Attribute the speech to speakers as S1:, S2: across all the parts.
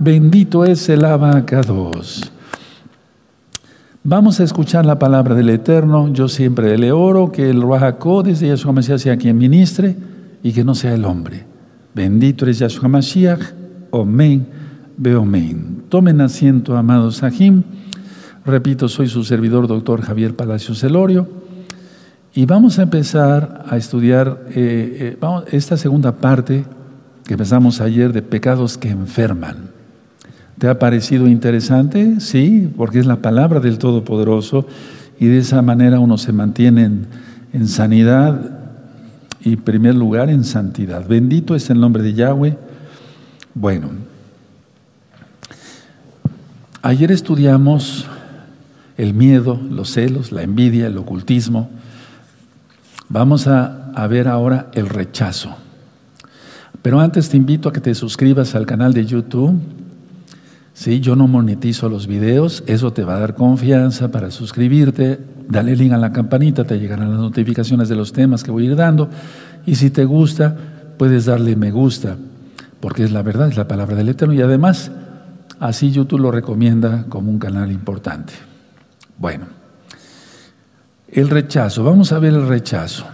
S1: Bendito es el abacados. Vamos a escuchar la palabra del Eterno. Yo siempre le oro que el Ruajacó desde Yahshua Mashiach sea quien ministre y que no sea el hombre. Bendito es Yahshua Mashiach. Omen, beomen. Tomen asiento, amados Sahim. Repito, soy su servidor, doctor Javier Palacios Celorio. Y vamos a empezar a estudiar eh, eh, esta segunda parte que empezamos ayer de pecados que enferman. ¿Te ha parecido interesante? Sí, porque es la palabra del Todopoderoso y de esa manera uno se mantiene en, sanidad y en primer lugar en santidad. Bendito es el nombre de Yahweh. Bueno, ayer estudiamos el miedo, los celos, la envidia, el ocultismo. Vamos a, a ver ahora el rechazo. Pero antes te invito a que te suscribas al canal de YouTube Sí, yo no monetizo los videos, eso te va a dar confianza para suscribirte. Dale link a la campanita, te llegarán las notificaciones de los temas que voy a ir dando. Y si te gusta, puedes darle me gusta, porque es la verdad, es la palabra del Eterno. Y además, así YouTube lo recomienda como un canal importante. Bueno, el rechazo, vamos a ver el rechazo.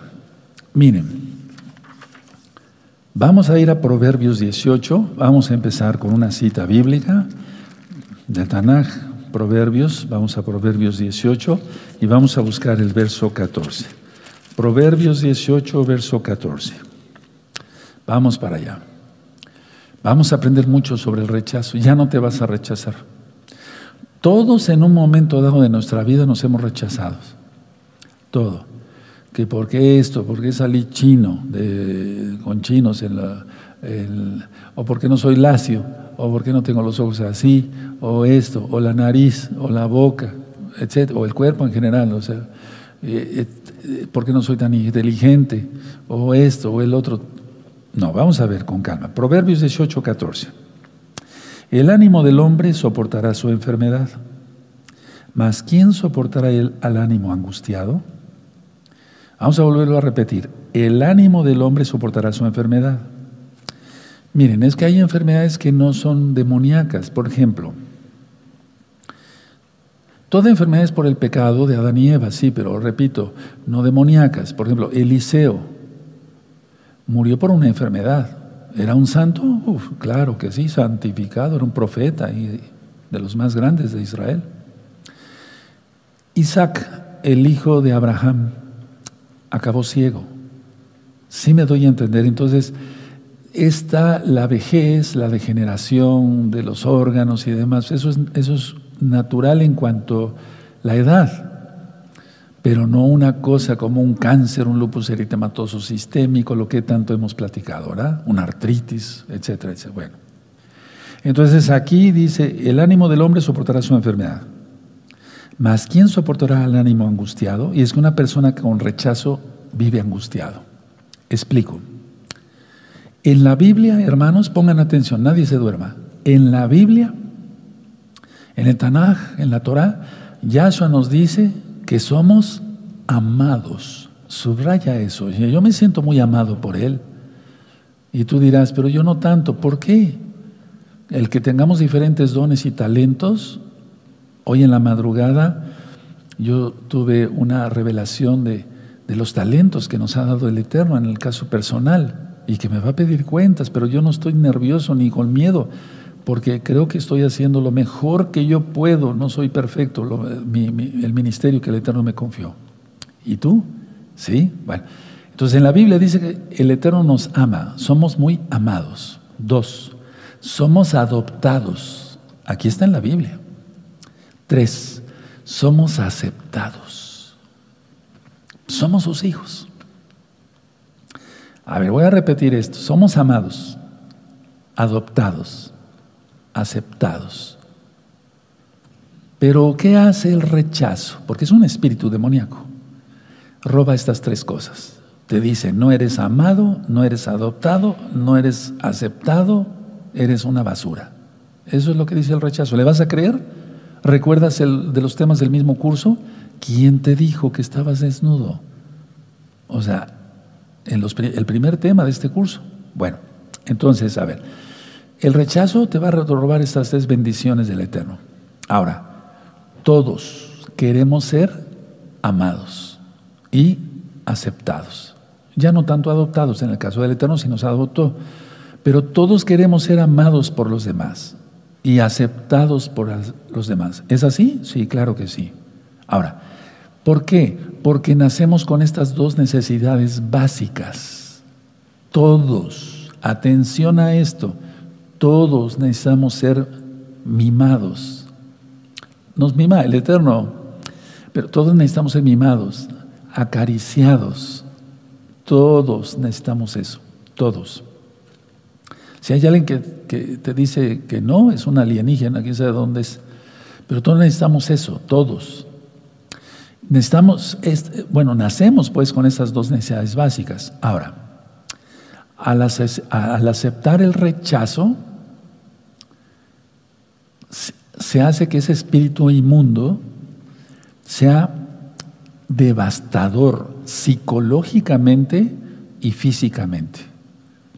S1: Miren, vamos a ir a Proverbios 18, vamos a empezar con una cita bíblica de Tanaj, Proverbios, vamos a Proverbios 18 y vamos a buscar el verso 14. Proverbios 18, verso 14. Vamos para allá. Vamos a aprender mucho sobre el rechazo. Ya no te vas a rechazar. Todos en un momento dado de nuestra vida nos hemos rechazado. Todo. Que por qué esto, por qué salí chino, con chinos o porque no soy lacio, o porque no tengo los ojos así, o esto, o la nariz, o la boca, etcétera, o el cuerpo en general, o sea, eh, eh, porque no soy tan inteligente, o esto, o el otro. No, vamos a ver con calma. Proverbios 18, 14. El ánimo del hombre soportará su enfermedad, mas ¿quién soportará el, al ánimo angustiado? Vamos a volverlo a repetir. El ánimo del hombre soportará su enfermedad Miren, es que hay enfermedades que no son demoníacas. Por ejemplo, toda enfermedad es por el pecado de Adán y Eva, sí, pero repito, no demoníacas. Por ejemplo, Eliseo murió por una enfermedad. ¿Era un santo? Uf, claro que sí, santificado, era un profeta y de los más grandes de Israel. Isaac, el hijo de Abraham, acabó ciego. Sí me doy a entender. Entonces, está la vejez, la degeneración de los órganos y demás. Eso es, natural en cuanto a la edad, pero no una cosa como un cáncer, un lupus eritematoso sistémico, lo que tanto hemos platicado, ¿verdad? Una artritis, etcétera, etcétera. Bueno, entonces aquí dice, el ánimo del hombre soportará su enfermedad. Mas ¿quién soportará el ánimo angustiado? Y es que una persona con rechazo vive angustiado. Explico. En la Biblia, hermanos, pongan atención, nadie se duerma. En la Biblia, en el Tanaj, en la Torah, Yahshua nos dice que somos amados. Subraya eso. Yo me siento muy amado por Él. Y tú dirás, pero yo no tanto. ¿Por qué? El que tengamos diferentes dones y talentos. Hoy en la madrugada yo tuve una revelación de, de los talentos que nos ha dado el Eterno en el caso personal y que me va a pedir cuentas, pero yo no estoy nervioso ni con miedo, porque creo que estoy haciendo lo mejor que yo puedo, no soy perfecto, el ministerio que el Eterno me confió. ¿Y tú? ¿Sí? Bueno, entonces en la Biblia dice que el Eterno nos ama, somos muy amados. Dos, somos adoptados. Aquí está en la Biblia. Tres, somos aceptados. Somos sus hijos. A ver, voy a repetir esto. Somos amados, adoptados, aceptados. Pero ¿qué hace el rechazo? Porque es un espíritu demoníaco. Roba estas tres cosas. Te dice, no eres amado, no eres adoptado, no eres aceptado, eres una basura. Eso es lo que dice el rechazo. ¿Le vas a creer? ¿Recuerdas el, de los temas del mismo curso? ¿Quién te dijo que estabas desnudo? O sea, en el primer tema de este curso. Bueno, entonces, a ver, El rechazo te va a robar estas tres bendiciones del Eterno. Ahora, todos queremos ser amados y aceptados. Ya no tanto adoptados en el caso del Eterno, si nos adoptó, pero todos queremos ser amados por los demás y aceptados por los demás. ¿Es así? Sí, claro que sí. Ahora, ¿por qué? Porque nacemos con estas dos necesidades básicas. Todos, atención a esto, todos necesitamos ser mimados. Nos mima el Eterno, pero todos necesitamos ser mimados, acariciados. Todos necesitamos eso, todos. Si hay alguien que, te dice que no, es un alienígena, quién sabe dónde es. Pero todos necesitamos eso, todos. Necesitamos, bueno, nacemos pues con esas dos necesidades básicas. Ahora, al, al aceptar el rechazo, se hace que ese espíritu inmundo sea devastador psicológicamente y físicamente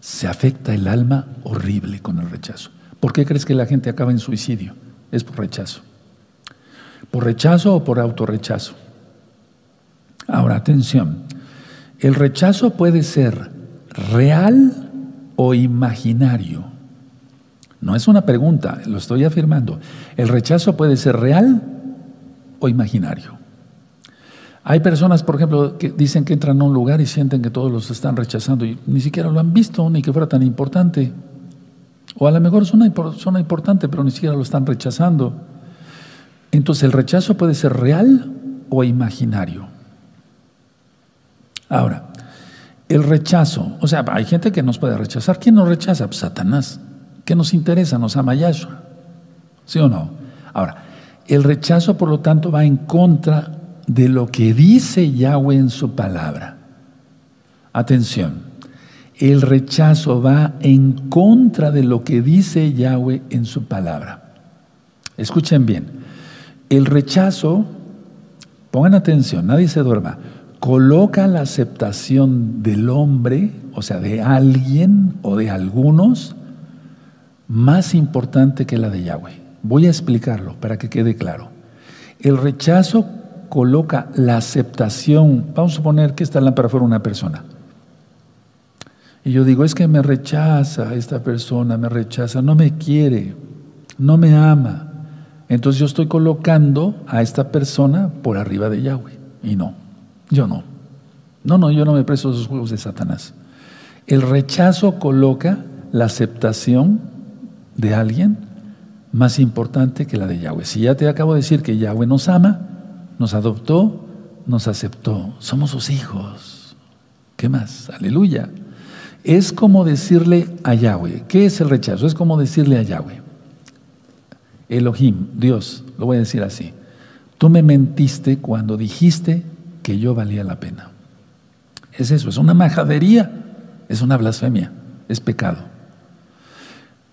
S1: se afecta el alma horrible con el rechazo. ¿Por qué crees que la gente acaba en suicidio? Es por rechazo. ¿Por rechazo o por autorrechazo? Ahora, atención. El rechazo puede ser real o imaginario. No es una pregunta, lo estoy afirmando. El rechazo puede ser real o imaginario. Hay personas, por ejemplo, que dicen que entran a un lugar y sienten que todos los están rechazando y ni siquiera lo han visto, ni que fuera tan importante. O a lo mejor es una persona importante, pero ni siquiera lo están rechazando. Entonces el rechazo puede ser real o imaginario. Ahora, el rechazo, o sea, hay gente que nos puede rechazar. ¿Quién nos rechaza? Pues Satanás. ¿Qué nos interesa? Nos ama Yahshua. ¿Sí o no? Ahora, el rechazo, por lo tanto, va en contra de lo que dice Yahweh en su palabra. Atención, el rechazo va en contra de lo que dice Yahweh en su palabra. Escuchen bien, el rechazo, pongan atención, nadie se duerma, coloca la aceptación del hombre, o sea, de alguien o de algunos, más importante que la de Yahweh. Voy a explicarlo para que quede claro. El rechazo coloca la aceptación. Vamos a suponer que esta lámpara fuera una persona. Y yo digo, es que me rechaza esta persona, me rechaza, no me quiere, no me ama. Entonces yo estoy colocando a esta persona por arriba de Yahweh. Y no, yo no. No, no, yo no me presto esos juegos de Satanás. El rechazo coloca la aceptación de alguien más importante que la de Yahweh. Si ya te acabo de decir que Yahweh nos ama, nos adoptó, nos aceptó. Somos sus hijos. ¿Qué más? Aleluya. Es como decirle a Yahweh. ¿Qué es el rechazo? Es como decirle a Yahweh. Elohim, Dios, lo voy a decir así. Tú me mentiste cuando dijiste que yo valía la pena. Es eso, es una majadería, es una blasfemia, es pecado.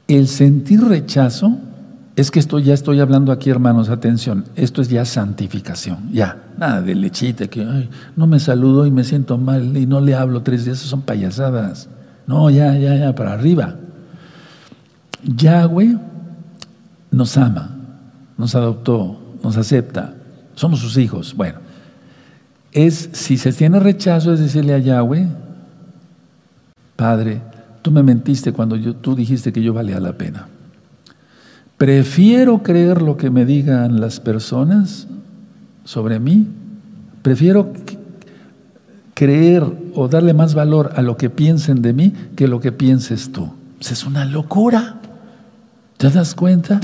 S1: El sentir rechazo es que esto ya estoy hablando aquí, hermanos, atención, esto es ya santificación, ya, nada de lechita, que no me saludo y me siento mal y no le hablo tres días, son payasadas. No, ya, ya, ya, para arriba. Yahweh nos ama, nos adoptó, nos acepta, somos sus hijos. Bueno, es, si se tiene rechazo, es decirle a Yahweh, Padre, tú me mentiste cuando tú dijiste que yo valía la pena. Prefiero creer lo que me digan las personas sobre mí. Prefiero creer o darle más valor a lo que piensen de mí que lo que pienses tú. Pues es una locura. ¿Te das cuenta?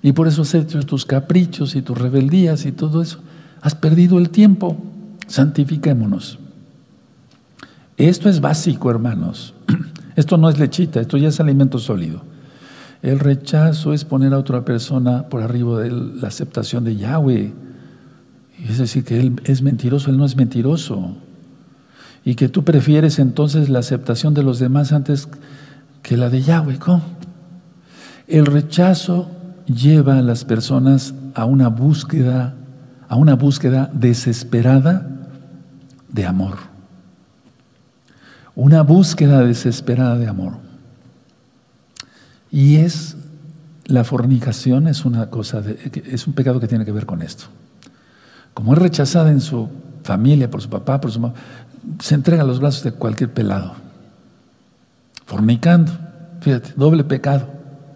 S1: Y por eso hecho tus caprichos y tus rebeldías y todo eso. Has perdido el tiempo. Santifiquémonos. Esto es básico, hermanos. Esto no es lechita, esto ya es alimento sólido. El rechazo es poner a otra persona por arriba de la aceptación de Yahweh. Es decir, que Él es mentiroso, Él no es mentiroso. Y que tú prefieres entonces la aceptación de los demás antes que la de Yahweh. ¿Cómo? El rechazo lleva a las personas a una búsqueda, a una búsqueda desesperada de amor. Una búsqueda desesperada de amor. Y es, la fornicación es una cosa, es un pecado que tiene que ver con esto. Como es rechazada en su familia, por su papá, por su mamá, se entrega a los brazos de cualquier pelado. Fornicando, fíjate, doble pecado.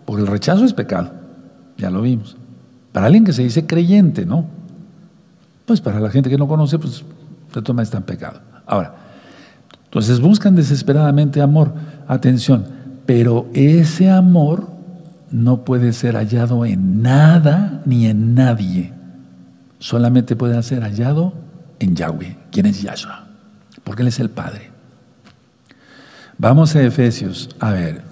S1: Porque el rechazo es pecado, ya lo vimos. Para alguien que se dice creyente, ¿no? Pues para la gente que no conoce, pues se toma este pecado. Ahora, entonces buscan desesperadamente amor. Atención, pero ese amor no puede ser hallado en nada ni en nadie. Solamente puede ser hallado en Yahweh. ¿Quién es Yahshua? Porque Él es el Padre. Vamos a Efesios. A ver.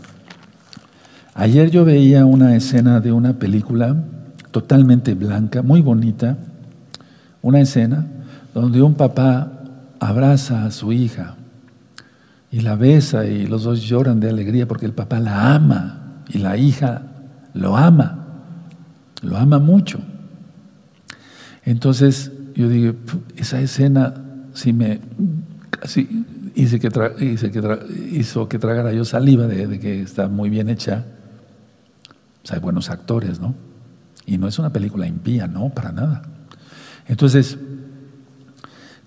S1: Ayer yo veía una escena de una película totalmente blanca, muy bonita. Una escena donde un papá abraza a su hija y la besa y los dos lloran de alegría porque el papá la ama y la hija lo ama, lo ama mucho. Entonces yo digo, esa escena sí me casi hice que, hizo que tragara yo saliva de, que está muy bien hecha. O hay buenos actores, ¿no? Y no es una película impía, no, para nada. Entonces,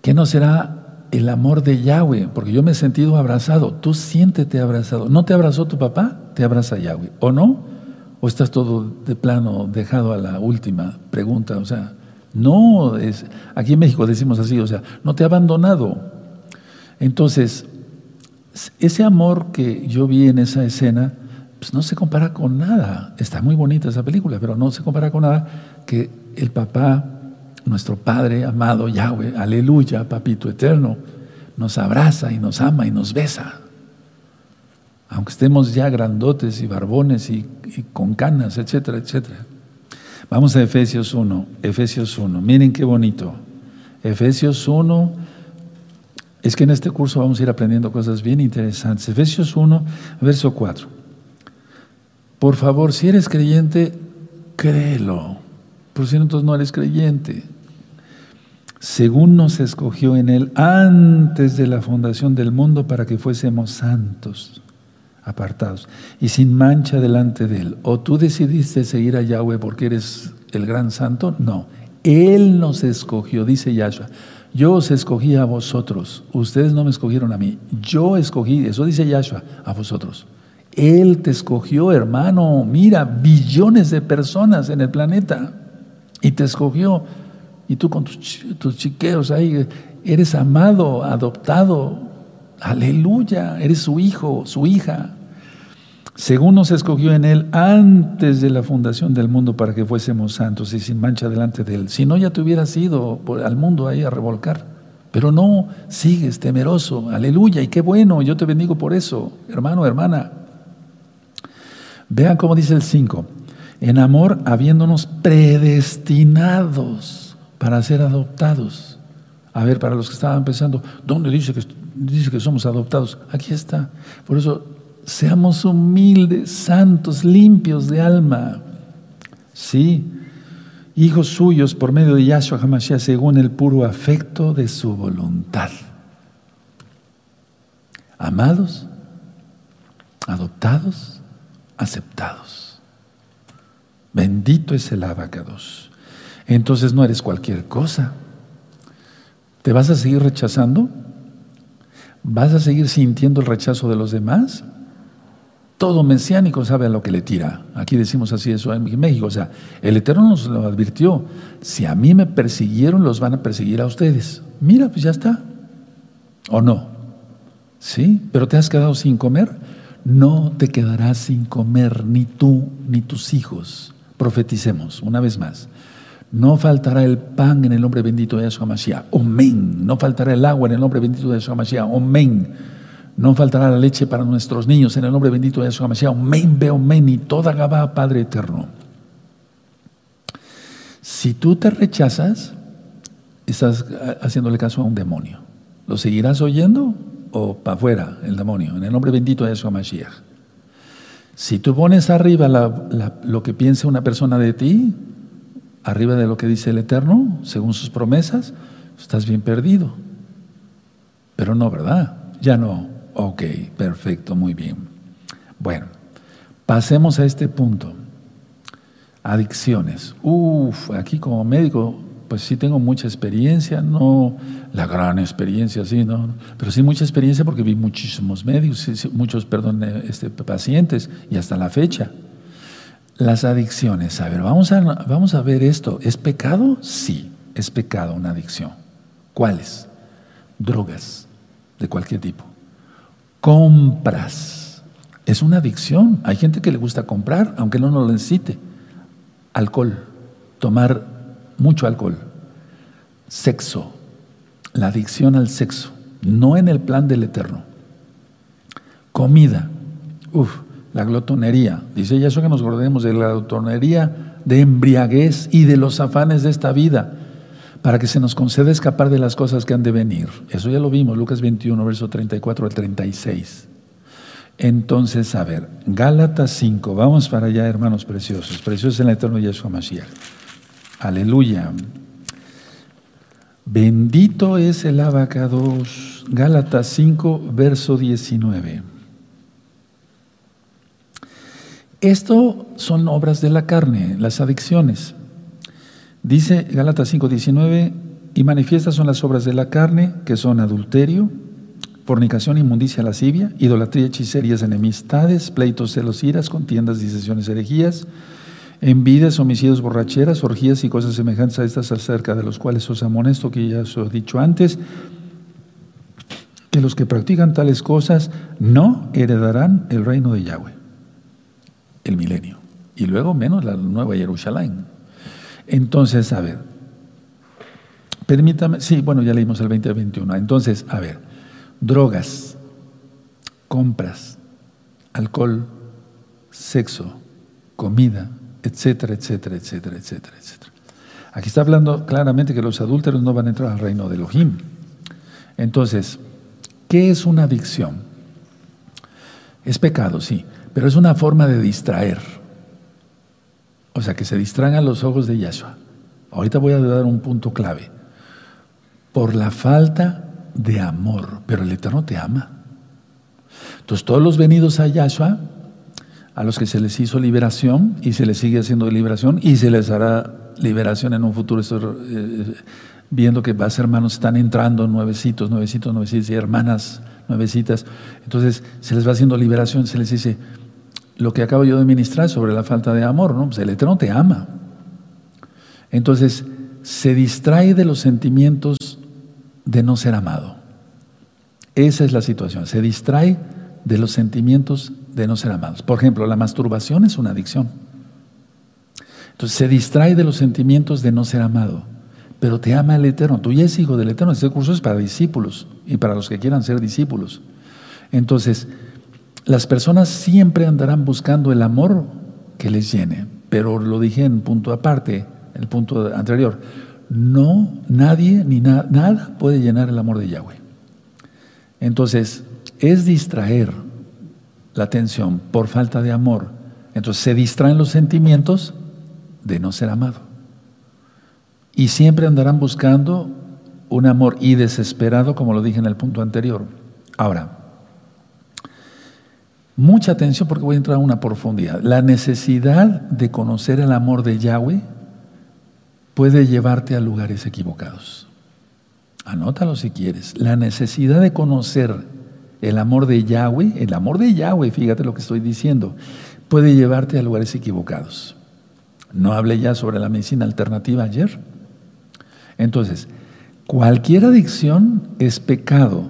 S1: ¿qué no será el amor de Yahweh, porque yo me he sentido abrazado. Tú siéntete abrazado. ¿No te abrazó tu papá? Te abraza Yahweh. ¿O no? ¿O estás todo de plano dejado a la última pregunta? O sea, no, es, aquí en México decimos así, o sea, no te ha abandonado. Entonces, ese amor que yo vi en esa escena, pues no se compara con nada. Está muy bonita esa película, pero no se compara con nada que el papá nuestro Padre amado Yahweh, aleluya, papito eterno, nos abraza y nos ama y nos besa. Aunque estemos ya grandotes y barbones y, con canas, etcétera, etcétera. Vamos a Efesios 1, Efesios 1, miren qué bonito. Efesios 1, es que en este curso vamos a ir aprendiendo cosas bien interesantes. Efesios 1, verso 4. Por favor, si eres creyente, créelo. Por si entonces no eres creyente según nos escogió en Él antes de la fundación del mundo para que fuésemos santos, apartados y sin mancha delante de Él. ¿O tú decidiste seguir a Yahweh porque eres el gran santo? No, Él nos escogió, dice Yahshua. Yo os escogí a vosotros, ustedes no me escogieron a mí, yo escogí, eso dice Yahshua, a vosotros. Él te escogió, hermano, mira, billones de personas en el planeta y te escogió y tú con tus, chiqueros ahí, eres amado, adoptado. Aleluya, eres su hijo, su hija. Según nos escogió en Él antes de la fundación del mundo para que fuésemos santos y sin mancha delante de Él. Si no, ya te hubieras ido al mundo ahí a revolcar. Pero no, sigues temeroso. Aleluya, y qué bueno, yo te bendigo por eso, hermano, hermana. Vean cómo dice el 5. En amor, habiéndonos predestinados para ser adoptados. A ver, para los que estaban pensando, ¿dónde dice que, dice que somos adoptados? Aquí está. Por eso, seamos humildes, santos, limpios de alma. Sí, hijos suyos por medio de Yahshua HaMashiach según el puro afecto de su voluntad. Amados, adoptados, aceptados. Bendito es el abacados entonces no eres cualquier cosa. ¿Te vas a seguir rechazando? ¿Vas a seguir sintiendo el rechazo de los demás? Todo mesiánico sabe a lo que le tira. Aquí decimos así eso en México. O sea, el Eterno nos lo advirtió. Si a mí me persiguieron, los van a perseguir a ustedes. Mira, pues ya está. ¿O no? ¿Sí? ¿Pero te has quedado sin comer? No te quedarás sin comer, ni tú, ni tus hijos. Profeticemos una vez más. No faltará el pan en el nombre bendito de Yahshua Mashiach. Amén. No faltará el agua en el nombre bendito de Yahshua Mashiach. Amén. No faltará la leche para nuestros niños en el nombre bendito de Yahshua Mashiach. Amén, ve amén. Y toda Gabá, Padre eterno. Si tú te rechazas, estás haciéndole caso a un demonio. ¿Lo seguirás oyendo o para afuera el demonio? En el nombre bendito de Yahshua Mashiach. Si tú pones arriba lo que piensa una persona de ti, arriba de lo que dice el Eterno, según sus promesas, estás bien perdido. Pero no, ¿verdad? Ya no. Ok, perfecto, muy bien. Bueno, Pasemos a este punto. Adicciones. Uf, aquí como médico, pues sí tengo mucha experiencia, no la gran experiencia, sí, no, pero sí mucha experiencia porque vi muchísimos medios, muchos, perdón, este, pacientes y hasta la fecha. Las adicciones. A ver, vamos a, vamos a ver esto. ¿Es pecado? Sí, es pecado una adicción. ¿Cuáles? Drogas de cualquier tipo. Compras. Es una adicción. Hay gente que le gusta comprar, aunque no lo necesite. Alcohol. Tomar mucho alcohol. Sexo. La adicción al sexo. No en el plan del eterno. Comida. Uf la glotonería. Dice eso que nos acordemos de la glotonería, de embriaguez y de los afanes de esta vida, para que se nos conceda escapar de las cosas que han de venir. Eso ya lo vimos, Lucas 21, verso 34 al 36. Entonces, a ver, Gálatas 5, vamos para allá, hermanos preciosos, preciosos en el eterno Yeshua Mashiach. Aleluya. Bendito es el abacados. Gálatas 5, verso 19. Esto son obras de la carne, las adicciones. Dice Gálatas 5:19, y manifiestas son las obras de la carne, que son adulterio, fornicación, inmundicia, lascivia, idolatría, hechicerías, enemistades, pleitos, celos, iras, contiendas, disensiones, herejías, envidias, homicidios, borracheras, orgías y cosas semejantes a estas acerca de los cuales os amonesto, que ya os he dicho antes, que los que practican tales cosas no heredarán el reino de Yahweh el milenio. Y luego menos la nueva Jerusalén. Entonces, a ver, permítame, sí, bueno, ya leímos el 2021. Entonces, a ver, drogas, compras, alcohol, sexo, comida, etcétera, etcétera, etcétera, etcétera, etcétera. Aquí está hablando claramente que los adúlteros no van a entrar al reino de Elohim. Entonces, ¿qué es una adicción? Es pecado, sí. Pero es una forma de distraer. O sea, que se distraigan los ojos de Yahshua. Ahorita voy a dar un punto clave. Por la falta de amor. Pero el Eterno te ama. Entonces, todos los venidos a Yahshua, a los que se les hizo liberación y se les sigue haciendo liberación y se les hará liberación en un futuro. Estoy eh, viendo que más hermanos están entrando, nuevecitos, nuevecitos, nuevecitos y hermanas nuevecitas. Entonces se les va haciendo liberación, se les dice, lo que acabo yo de ministrar sobre la falta de amor, ¿no? Pues el Eterno te ama. Entonces, se distrae de los sentimientos de no ser amado. Esa es la situación. Se distrae de los sentimientos de no ser amados. Por ejemplo, la masturbación es una adicción. Entonces, se distrae de los sentimientos de no ser amado. Pero te ama el Eterno. Tú ya es hijo del Eterno. Este curso es para discípulos y para los que quieran ser discípulos. Entonces, las personas siempre andarán buscando el amor que les llene, pero lo dije en punto aparte, el punto anterior, no, nadie ni nada puede llenar el amor de Yahweh. Entonces, es distraer la atención por falta de amor. Entonces, se distraen los sentimientos de no ser amado. Y siempre andarán buscando un amor y desesperado, como lo dije en el punto anterior. Ahora, Mucha atención porque voy a entrar a una profundidad. La necesidad de conocer el amor de Yahweh puede llevarte a lugares equivocados. Anótalo si quieres. La necesidad de conocer el amor de Yahweh, el amor de Yahweh, fíjate lo que estoy diciendo, puede llevarte a lugares equivocados. No hablé ya sobre la medicina alternativa ayer. Entonces, cualquier adicción es pecado.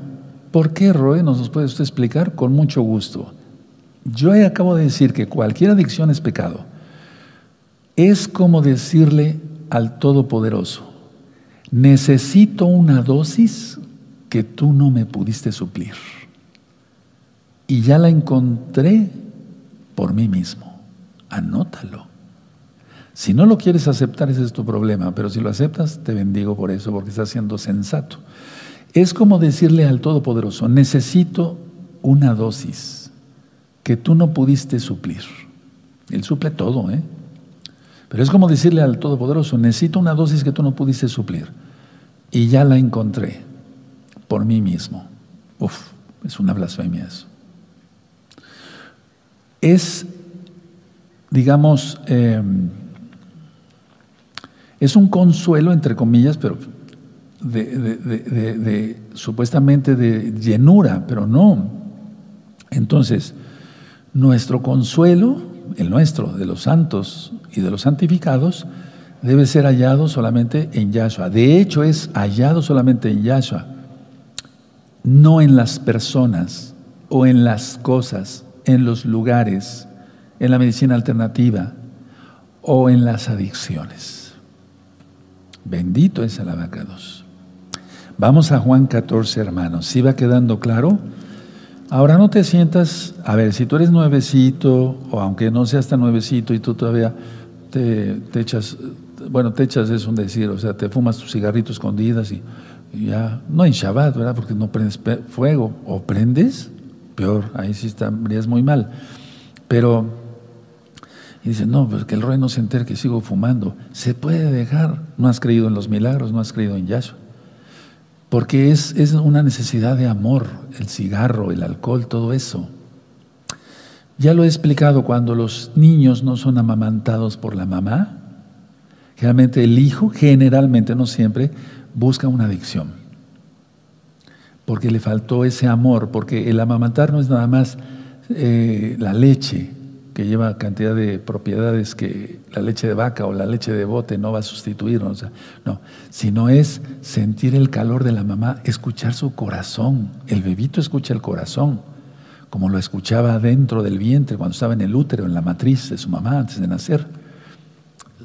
S1: ¿Por qué, Roe? ¿Nos puede usted explicar? Con mucho gusto. Yo acabo de decir que cualquier adicción es pecado. Es como decirle al Todopoderoso, necesito una dosis que tú no me pudiste suplir. Y ya la encontré por mí mismo. Anótalo. Si no lo quieres aceptar, ese es tu problema, pero si lo aceptas, te bendigo por eso, porque estás siendo sensato. Es como decirle al Todopoderoso, necesito una dosis que tú no pudiste suplir. Él suple todo, ¿eh? Pero es como decirle al Todopoderoso, necesito una dosis que tú no pudiste suplir. Y ya la encontré por mí mismo. Uf, es una blasfemia eso. Es digamos, em, es un consuelo, entre comillas, pero de, supuestamente de llenura, pero no. Entonces, nuestro consuelo, el nuestro, de los santos y de los santificados, debe ser hallado solamente en Yahshua. De hecho, es hallado solamente en Yahshua, no en las personas o en las cosas, en los lugares, en la medicina alternativa o en las adicciones. Bendito es el abacados. Vamos a Juan 14, hermanos. ¿Sí va quedando claro? Ahora no te sientas, a ver, si tú eres nuevecito, o aunque no seas tan nuevecito y tú todavía te, echas, bueno, te echas es un decir, o sea, te fumas tus cigarritos escondidas y, ya, no en Shabbat, ¿verdad? Porque no prendes fuego, o prendes, peor, ahí sí estarías muy mal. Pero, y dice, no, pues que el rey no se entere que sigo fumando. Se puede dejar, no has creído en los milagros, no has creído en Yahshua porque es, es una necesidad de amor, el cigarro, el alcohol, todo eso. Ya lo he explicado, cuando los niños no son amamantados por la mamá, generalmente el hijo, generalmente, no siempre, busca una adicción. Porque le faltó ese amor, porque el amamantar no es nada más eh, la leche, que lleva cantidad de propiedades que la leche de vaca o la leche de bote no va a sustituir, o sea, no, sino es sentir el calor de la mamá, escuchar su corazón. El bebito escucha el corazón, como lo escuchaba dentro del vientre cuando estaba en el útero, en la matriz de su mamá antes de nacer.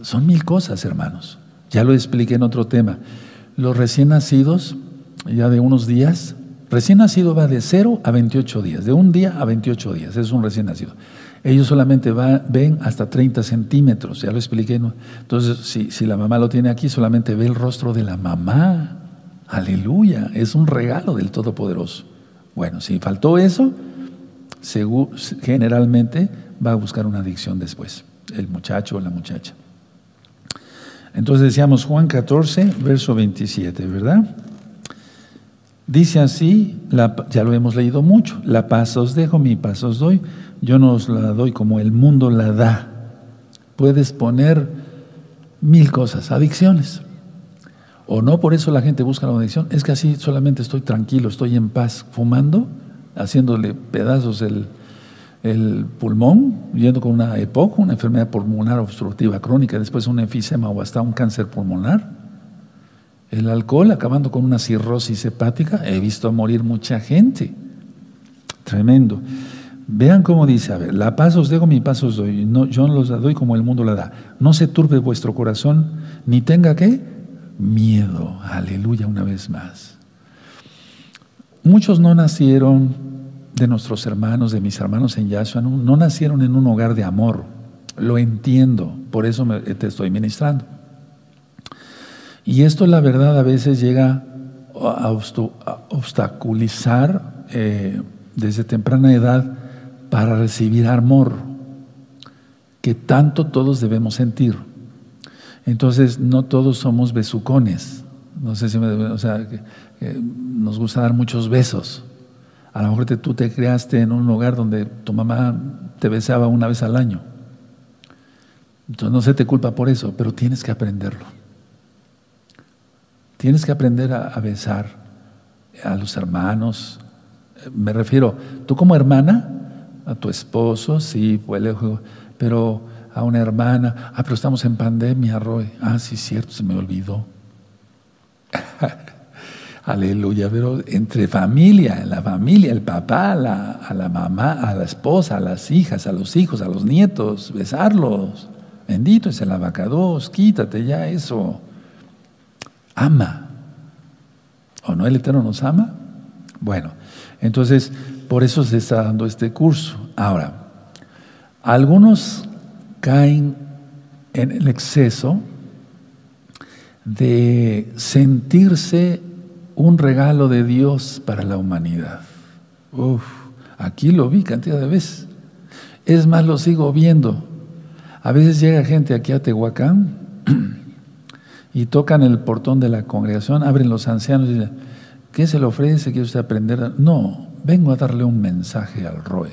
S1: Son mil cosas, hermanos. Ya lo expliqué en otro tema. Los recién nacidos, ya de unos días, recién nacido va de 0 a 28 días, de un día a 28 días, es un recién nacido. Ellos solamente ven hasta 30 centímetros, ya lo expliqué. Entonces, si, la mamá lo tiene aquí, solamente ve el rostro de la mamá. Aleluya, es un regalo del Todopoderoso. Bueno, si faltó eso, generalmente va a buscar una adicción después, el muchacho o la muchacha. Entonces decíamos Juan 14, verso 27, ¿verdad? Dice así, ya lo hemos leído mucho, la paz os dejo, mi paz os doy yo no os la doy como el mundo la da. Puedes poner mil cosas, adicciones. O no por eso la gente busca la adicción, es que así solamente estoy tranquilo, estoy en paz, fumando, haciéndole pedazos el, el pulmón, yendo con una EPOC, una enfermedad pulmonar obstructiva crónica, después un enfisema o hasta un cáncer pulmonar. El alcohol acabando con una cirrosis hepática, he visto morir mucha gente. Tremendo. Vean cómo dice, a ver, la paz os dejo, mi paz os doy, no, yo no los doy como el mundo la da. No se turbe vuestro corazón, ni tenga qué miedo. Aleluya una vez más. Muchos no nacieron de nuestros hermanos, de mis hermanos en Yahshua, no, nacieron en un hogar de amor. Lo entiendo, por eso te estoy ministrando. Y esto, la verdad, a veces llega a, obstaculizar eh, desde temprana edad para recibir amor que tanto todos debemos sentir. Entonces, no todos somos besucones. No sé si me, o sea, nos gusta dar muchos besos. A lo mejor tú te creaste en un hogar donde tu mamá te besaba una vez al año. Entonces no se te culpa por eso, pero tienes que aprenderlo. Tienes que aprender a, a besar a los hermanos. Me refiero, tú como hermana, a tu esposo, sí, fue lejos, pero a una hermana, ah, pero estamos en pandemia, Roy. Ah, sí, cierto, se me olvidó. Aleluya, pero entre familia, la familia, el papá, la, a la mamá, a la esposa, a las hijas, a los hijos, a los nietos, besarlos. Bendito es el abacados, quítate ya eso. Ama. ¿O no el Eterno nos ama? Bueno, entonces por eso se está dando este curso. Ahora, algunos caen en el exceso de sentirse un regalo de Dios para la humanidad. Uf, aquí lo vi cantidad de veces. Es más, lo sigo viendo. A veces llega gente aquí a Tehuacán y tocan el portón de la congregación, abren los ancianos y dicen, ¿qué se le ofrece? ¿Quiere usted aprender? No, vengo a darle un mensaje al Roe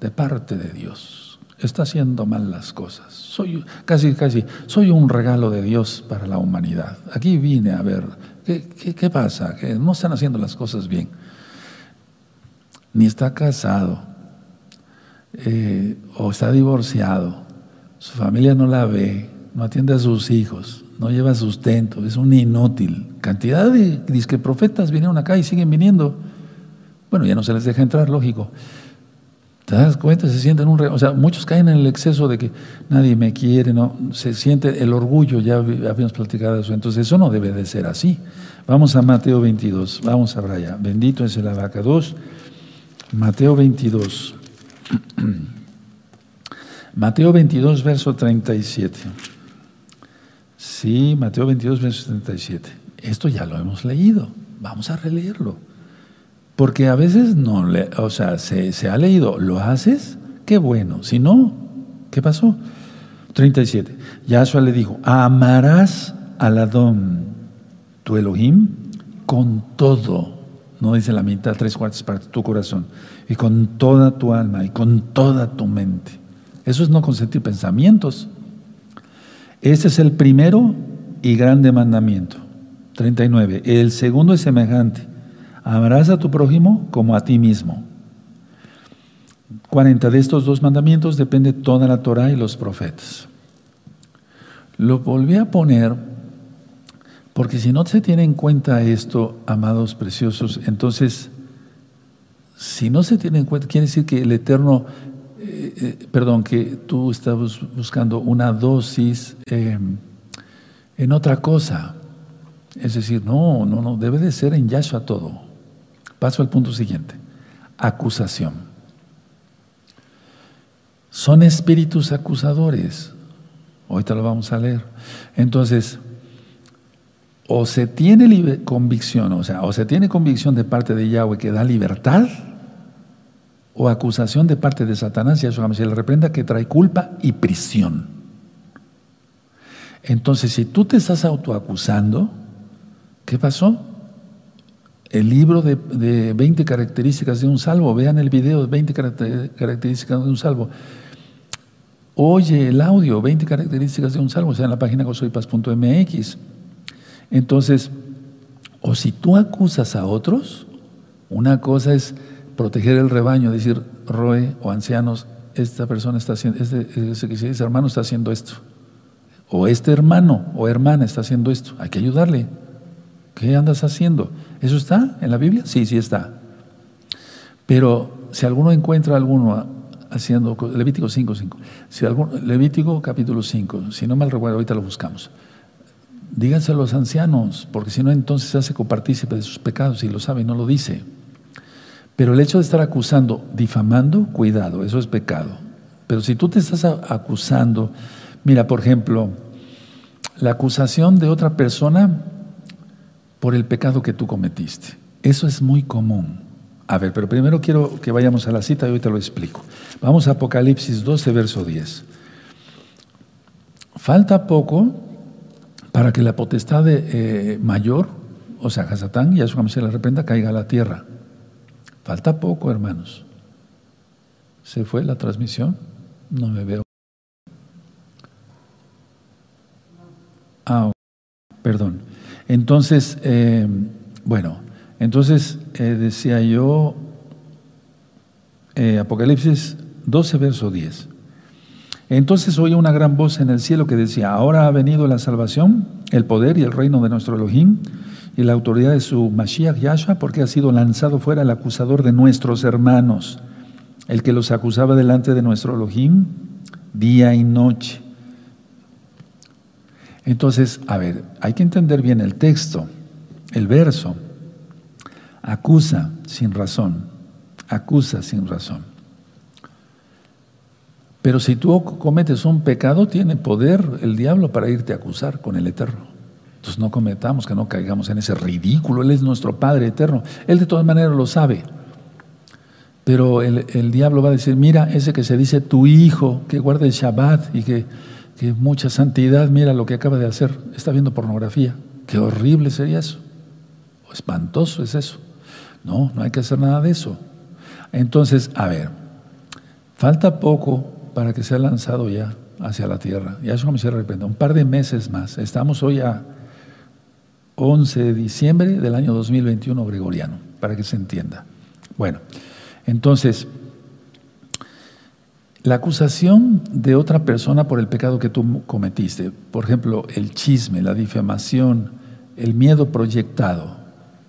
S1: de parte de Dios. está haciendo mal las cosas. Soy casi, casi, soy un regalo de Dios para la humanidad. Aquí vine a ver qué, pasa, que no están haciendo las cosas bien. Ni está casado, eh, o está divorciado, su familia no la ve, no atiende a sus hijos, no lleva sustento, es un inútil. Cantidad de disque profetas vinieron acá y siguen viniendo. Bueno, ya no se les deja entrar, lógico. ¿Te das cuenta? Se sienten un... O sea, muchos caen en el exceso de que nadie me quiere, ¿no? Se siente el orgullo, ya habíamos platicado eso. Entonces, eso no debe de ser así. Vamos a Mateo 22, vamos a allá. Bendito es el abacados. Mateo 22. Mateo 22, verso 37. Sí, Mateo 22, verso 37. Esto ya lo hemos leído. Vamos a releerlo. Porque a veces no, le, o sea, se, ha leído, ¿lo haces? Qué bueno. Si no, ¿qué pasó? 37. Yahshua le dijo, amarás al Adón, tu Elohim, con todo. No dice la mitad, tres cuartas partes, tu corazón. Y con toda tu alma y con toda tu mente. Eso es no consentir pensamientos. Este es el primero y grande mandamiento. 39. El segundo es semejante. Amarás a tu prójimo como a ti mismo. 40. De estos dos mandamientos depende toda la Torah y los profetas. Lo volví a poner porque si no se tiene en cuenta esto, amados preciosos, entonces, si no se tiene en cuenta, quiere decir que el Eterno, eh, eh, perdón, que tú estás buscando una dosis eh, en otra cosa. Es decir, no, no, no, debe de ser en Yahshua todo. Paso al punto siguiente. Acusación. Son espíritus acusadores. Ahorita lo vamos a leer. Entonces, o se tiene convicción, o sea, o se tiene convicción de parte de Yahweh que da libertad, o acusación de parte de Satanás, y eso se le reprenda que trae culpa y prisión. Entonces, si tú te estás autoacusando, ¿qué pasó? El libro de, 20 características de un salvo. Vean el video de 20 características de un salvo. Oye el audio, 20 características de un salvo, o sea, en la página gozoypaz.mx. Entonces, o si tú acusas a otros, una cosa es proteger el rebaño, decir, Roe o ancianos, esta persona está haciendo, este, ese hermano está haciendo esto. O este hermano o hermana está haciendo esto. Hay que ayudarle. ¿Qué andas haciendo? ¿Eso está en la Biblia? Sí, sí está. Pero si alguno encuentra alguno haciendo, Levítico 5, 5, si Levítico capítulo 5, si no mal recuerdo, ahorita lo buscamos. Díganse a los ancianos, porque si no entonces se hace copartícipe de sus pecados y lo sabe y no lo dice. Pero el hecho de estar acusando, difamando, cuidado, eso es pecado. Pero si tú te estás acusando, mira, por ejemplo, la acusación de otra persona por el pecado que tú cometiste. Eso es muy común. A ver, pero primero quiero que vayamos a la cita y hoy te lo explico. Vamos a Apocalipsis 12, verso 10. Falta poco para que la potestad de, eh, mayor, o sea, Hasatán, y a su se la reprenda, caiga a la tierra. Falta poco, hermanos. ¿Se fue la transmisión? No me veo. Ah, perdón. Entonces, eh, bueno, entonces eh, decía yo, eh, Apocalipsis 12, verso 10. Entonces oí una gran voz en el cielo que decía, ahora ha venido la salvación, el poder y el reino de nuestro Elohim y la autoridad de su Mashiach Yahshua, porque ha sido lanzado fuera el acusador de nuestros hermanos, el que los acusaba delante de nuestro Elohim día y noche. Entonces, a ver, hay que entender bien el texto, el verso. Acusa sin razón, acusa sin razón. Pero si tú cometes un pecado, tiene poder el diablo para irte a acusar con el Eterno. Entonces no cometamos, que no caigamos en ese ridículo. Él es nuestro Padre eterno. Él de todas maneras lo sabe. Pero el, diablo va a decir, mira, ese que se dice tu hijo, que guarda el Shabbat y que que mucha santidad, mira lo que acaba de hacer, está viendo pornografía. Qué horrible sería eso. O espantoso es eso. No, no hay que hacer nada de eso. Entonces, a ver, falta poco para que sea lanzado ya hacia la tierra. Ya eso me se arrepiente. Un par de meses más. Estamos hoy a 11 de diciembre del año 2021 gregoriano, para que se entienda. Bueno, entonces, la acusación de otra persona por el pecado que tú cometiste, por ejemplo, el chisme, la difamación, el miedo proyectado.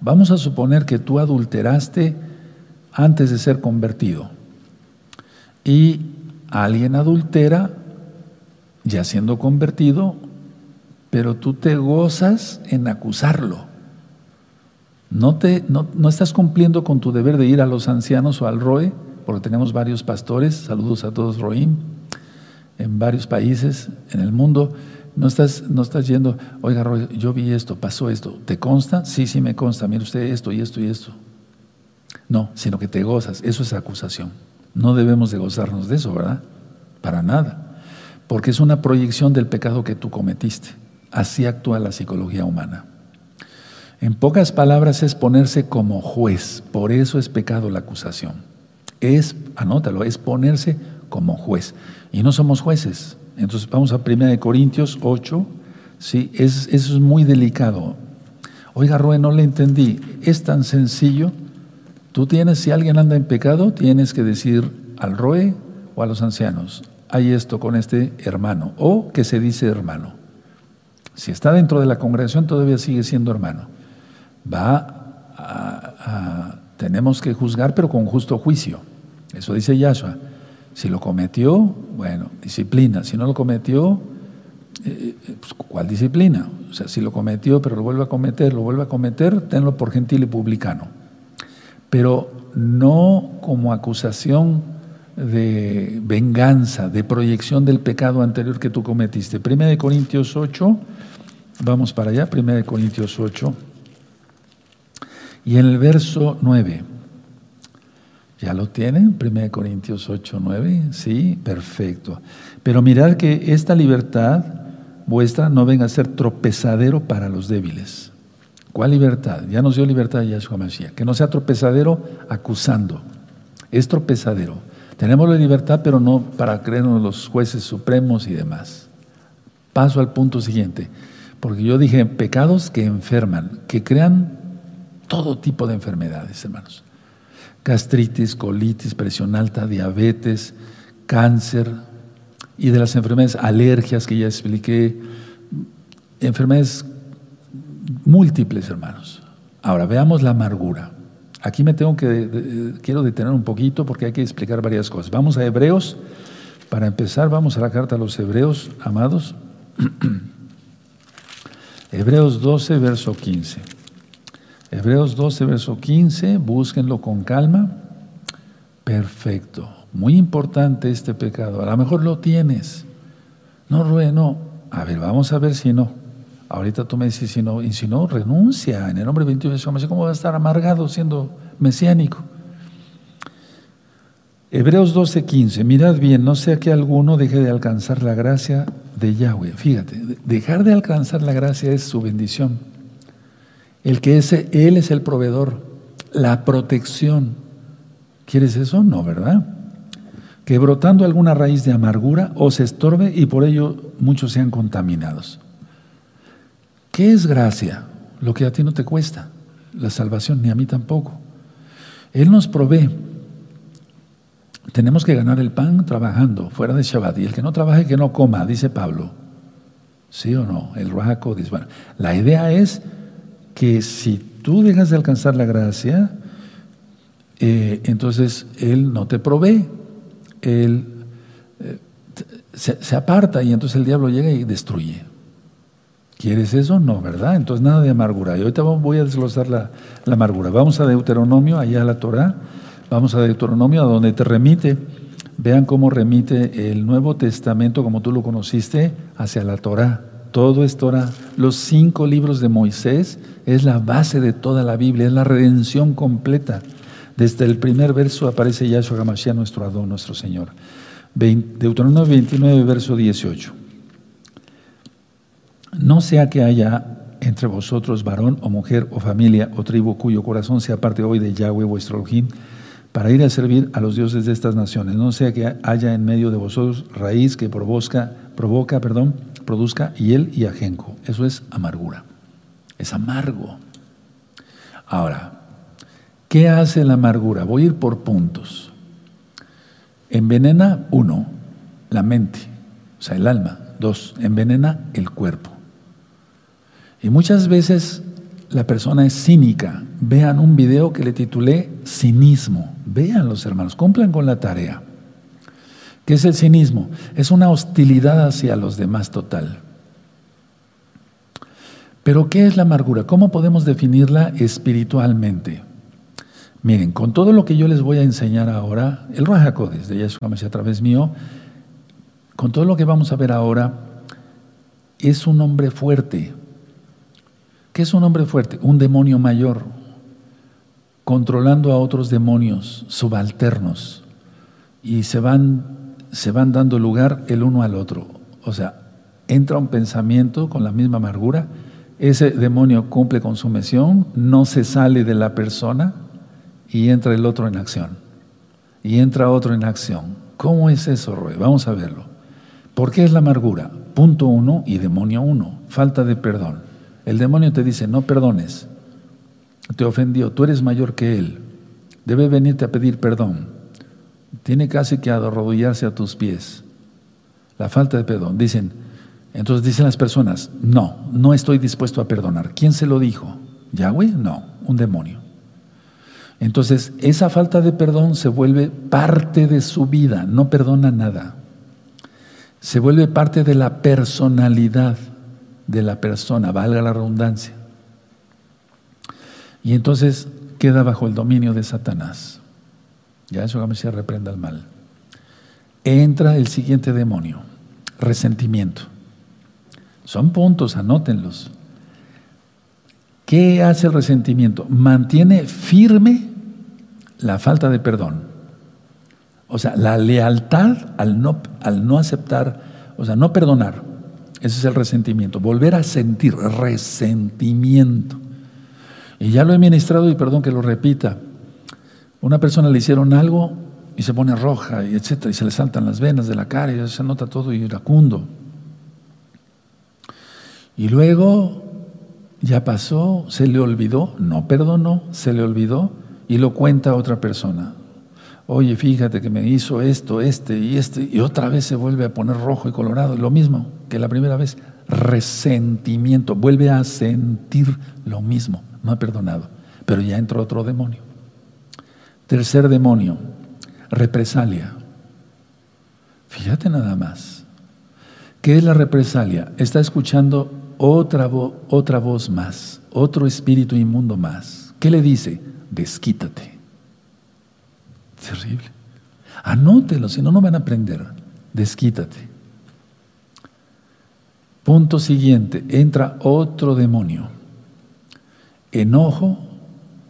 S1: Vamos a suponer que tú adulteraste antes de ser convertido y alguien adultera ya siendo convertido, pero tú te gozas en acusarlo. No, te, no, no estás cumpliendo con tu deber de ir a los ancianos o al ROE porque tenemos varios pastores, saludos a todos Roim, en varios países en el mundo. No estás, no estás yendo, oiga, Roy, yo vi esto, pasó esto, ¿te consta? Sí, sí me consta, mire usted esto y esto y esto. No, sino que te gozas, eso es acusación. No debemos de gozarnos de eso, ¿verdad? Para nada, porque es una proyección del pecado que tú cometiste. Así actúa la psicología humana. En pocas palabras es ponerse como juez, por eso es pecado la acusación es, anótalo, es ponerse como juez. Y no somos jueces. Entonces vamos a 1 Corintios 8, ¿sí? Es, eso es muy delicado. Oiga, Rue, no le entendí. Es tan sencillo. Tú tienes, si alguien anda en pecado, tienes que decir al Roe o a los ancianos, hay esto con este hermano, o que se dice hermano. Si está dentro de la congregación, todavía sigue siendo hermano. Va a tenemos que juzgar, pero con justo juicio. Eso dice Yahshua. Si lo cometió, bueno, disciplina. Si no lo cometió, eh, eh, pues, ¿cuál disciplina? O sea, si lo cometió, pero lo vuelve a cometer, lo vuelve a cometer, tenlo por gentil y publicano. Pero no como acusación de venganza, de proyección del pecado anterior que tú cometiste. Primera de Corintios 8, vamos para allá, Primera de Corintios 8. Y en el verso 9, ¿ya lo tienen? 1 Corintios 8, 9, sí, perfecto. Pero mirad que esta libertad vuestra no venga a ser tropezadero para los débiles. ¿Cuál libertad? Ya nos dio libertad Yahshua Mashiach. Que no sea tropezadero acusando. Es tropezadero. Tenemos la libertad, pero no para creernos los jueces supremos y demás. Paso al punto siguiente. Porque yo dije, pecados que enferman, que crean todo tipo de enfermedades, hermanos. Gastritis, colitis, presión alta, diabetes, cáncer y de las enfermedades, alergias que ya expliqué, enfermedades múltiples, hermanos. Ahora, veamos la amargura. Aquí me tengo que, quiero detener un poquito porque hay que explicar varias cosas. Vamos a Hebreos. Para empezar, vamos a la carta a los Hebreos, amados. Hebreos 12, verso 15. Hebreos 12, verso 15, búsquenlo con calma. Perfecto. Muy importante este pecado. A lo mejor lo tienes. No, Rue, no. A ver, vamos a ver si no. Ahorita tú me dices si no. Y si no, renuncia. En el nombre 21 de ¿cómo va a estar amargado siendo mesiánico? Hebreos 12, 15. Mirad bien, no sea que alguno deje de alcanzar la gracia de Yahweh. Fíjate, dejar de alcanzar la gracia es su bendición. El que es, Él es el proveedor, la protección. ¿Quieres eso? No, ¿verdad? Que brotando alguna raíz de amargura os estorbe y por ello muchos sean contaminados. ¿Qué es gracia? Lo que a ti no te cuesta, la salvación, ni a mí tampoco. Él nos provee. Tenemos que ganar el pan trabajando, fuera de Shabbat. Y el que no trabaje, que no coma, dice Pablo. ¿Sí o no? El Rahaco dice, bueno, la idea es que si tú dejas de alcanzar la gracia, eh, entonces Él no te provee, Él eh, se, aparta y entonces el diablo llega y destruye. ¿Quieres eso? No, ¿verdad? Entonces nada de amargura. Y ahorita voy a desglosar la, la amargura. Vamos a Deuteronomio, allá a la Torah. Vamos a Deuteronomio, a donde te remite. Vean cómo remite el Nuevo Testamento, como tú lo conociste, hacia la Torah. Todo es Torah. Los cinco libros de Moisés es la base de toda la Biblia, es la redención completa. Desde el primer verso aparece Yahshua HaMashiach, nuestro Adón, nuestro Señor. Deuteronomio 29, verso 18. No sea que haya entre vosotros varón o mujer o familia o tribu cuyo corazón se aparte hoy de Yahweh vuestro Elohim para ir a servir a los dioses de estas naciones. No sea que haya en medio de vosotros raíz que provoca, provoca, perdón, produzca hiel y ajenco. Eso es amargura. Es amargo. Ahora, ¿qué hace la amargura? Voy a ir por puntos. Envenena, uno, la mente, o sea, el alma. Dos, envenena el cuerpo. Y muchas veces la persona es cínica. Vean un video que le titulé Cinismo. Vean los hermanos, cumplan con la tarea. ¿Qué es el cinismo? Es una hostilidad hacia los demás total. Pero ¿qué es la amargura? ¿Cómo podemos definirla espiritualmente? Miren, con todo lo que yo les voy a enseñar ahora, el Rajacodes de Yeshua Mesías a través mío, con todo lo que vamos a ver ahora, es un hombre fuerte, ¿Qué es un hombre fuerte? Un demonio mayor, controlando a otros demonios subalternos y se van, se van dando lugar el uno al otro. O sea, entra un pensamiento con la misma amargura, ese demonio cumple con su misión, no se sale de la persona y entra el otro en acción. Y entra otro en acción. ¿Cómo es eso, Roy? Vamos a verlo. ¿Por qué es la amargura? Punto uno y demonio uno, falta de perdón. El demonio te dice, no perdones, te ofendió, tú eres mayor que él, debe venirte a pedir perdón, tiene casi que arrodillarse a tus pies. La falta de perdón. Dicen, entonces dicen las personas, no, no estoy dispuesto a perdonar. ¿Quién se lo dijo? ¿Yahweh? No, un demonio. Entonces, esa falta de perdón se vuelve parte de su vida, no perdona nada. Se vuelve parte de la personalidad de la persona, valga la redundancia. Y entonces queda bajo el dominio de Satanás. Ya eso se reprenda el mal. Entra el siguiente demonio, resentimiento. Son puntos, anótenlos. ¿Qué hace el resentimiento? Mantiene firme la falta de perdón. O sea, la lealtad al no, al no aceptar, o sea, no perdonar. Ese es el resentimiento. Volver a sentir resentimiento. Y ya lo he ministrado y perdón que lo repita. Una persona le hicieron algo y se pone roja y etcétera, y se le saltan las venas de la cara y se nota todo iracundo. Y luego ya pasó, se le olvidó, no perdonó, se le olvidó y lo cuenta a otra persona oye, fíjate que me hizo esto, este y este, y otra vez se vuelve a poner rojo y colorado, lo mismo que la primera vez, resentimiento, vuelve a sentir lo mismo, no ha perdonado, pero ya entró otro demonio. Tercer demonio, represalia. Fíjate nada más. ¿Qué es la represalia? Está escuchando otra, otra voz más, otro espíritu inmundo más. ¿Qué le dice? Desquítate. Terrible. Anótelo, si no, no van a aprender. Desquítate. Punto siguiente, entra otro demonio. Enojo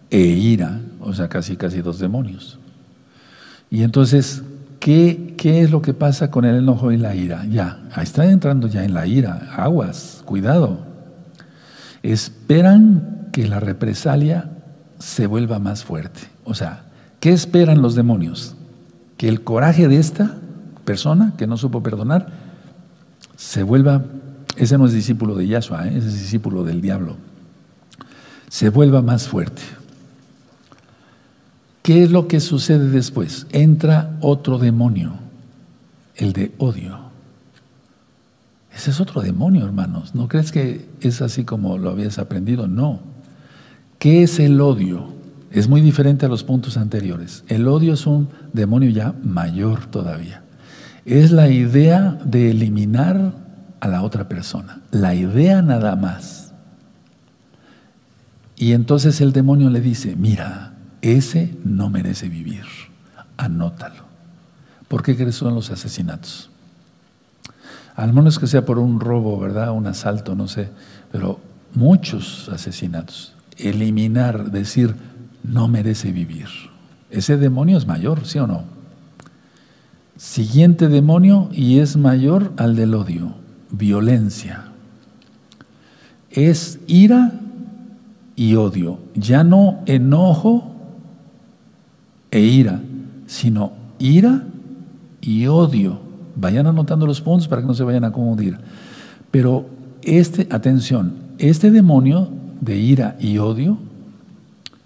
S1: e ira, o sea, casi, casi dos demonios. Y entonces, ¿qué, ¿qué es lo que pasa con el enojo y la ira? Ya, está entrando ya en la ira. Aguas, cuidado. Esperan que la represalia se vuelva más fuerte. O sea, ¿Qué esperan los demonios? Que el coraje de esta persona que no supo perdonar se vuelva, ese no es discípulo de Yahshua, ¿eh? ese es discípulo del diablo, se vuelva más fuerte. ¿Qué es lo que sucede después? Entra otro demonio, el de odio. Ese es otro demonio, hermanos. ¿No crees que es así como lo habías aprendido? No. ¿Qué es el odio? Es muy diferente a los puntos anteriores. El odio es un demonio ya mayor todavía. Es la idea de eliminar a la otra persona. La idea nada más. Y entonces el demonio le dice, mira, ese no merece vivir. Anótalo. ¿Por qué crees son los asesinatos? Al menos que sea por un robo, ¿verdad? Un asalto, no sé. Pero muchos asesinatos. Eliminar, decir, no merece vivir. Ese demonio es mayor, ¿sí o no? Siguiente demonio y es mayor al del odio, violencia. Es ira y odio, ya no enojo e ira, sino ira y odio. Vayan anotando los puntos para que no se vayan a confundir. Pero este, atención, este demonio de ira y odio,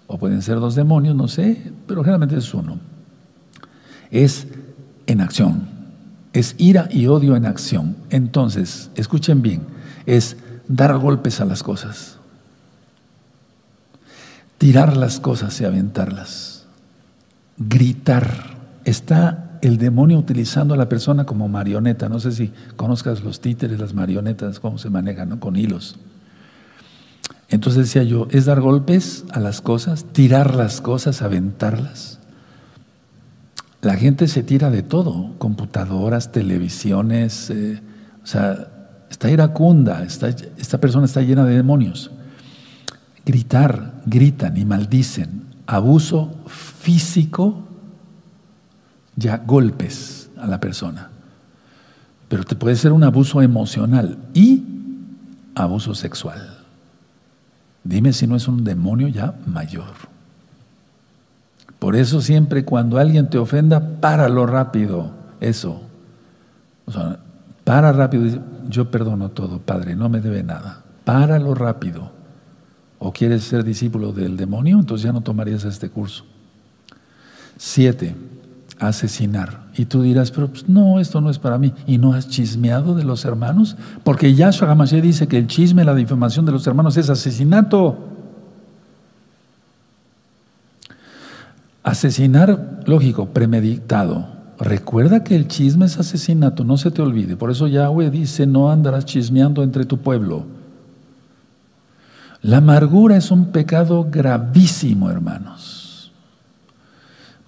S1: o pueden ser dos demonios, no sé, pero generalmente es uno, es en acción. Es ira y odio en acción. Entonces, escuchen bien, es dar golpes a las cosas, tirar las cosas y aventarlas, gritar. Está el demonio utilizando a la persona como marioneta. No sé si conozcas los títeres, las marionetas, cómo se manejan, Con hilos. Entonces decía yo, es dar golpes a las cosas, tirar las cosas, aventarlas. La gente se tira de todo, computadoras, televisiones, eh, o sea, está iracunda, esta persona está llena de demonios. Gritar, gritan y maldicen, abuso físico, ya golpes a la persona. Pero te puede ser un abuso emocional y abuso sexual. Dime si no es un demonio ya mayor. Por eso siempre cuando alguien te ofenda, páralo rápido. Eso. O sea, para rápido. Yo perdono todo, Padre, no me debe nada. Páralo rápido. ¿O quieres ser discípulo del demonio? Entonces ya no tomarías este curso. Siete, asesinar. Y tú dirás, pero pues, no, esto no es para mí. ¿Y no has chismeado de los hermanos? Porque Yahshua Hamashiach dice que el chisme, la difamación de los hermanos es asesinato. Asesinar, lógico, premeditado. Recuerda que el chisme es asesinato, no se te olvide. Por eso Yahweh dice, no andarás chismeando entre tu pueblo. La amargura es un pecado gravísimo, hermanos.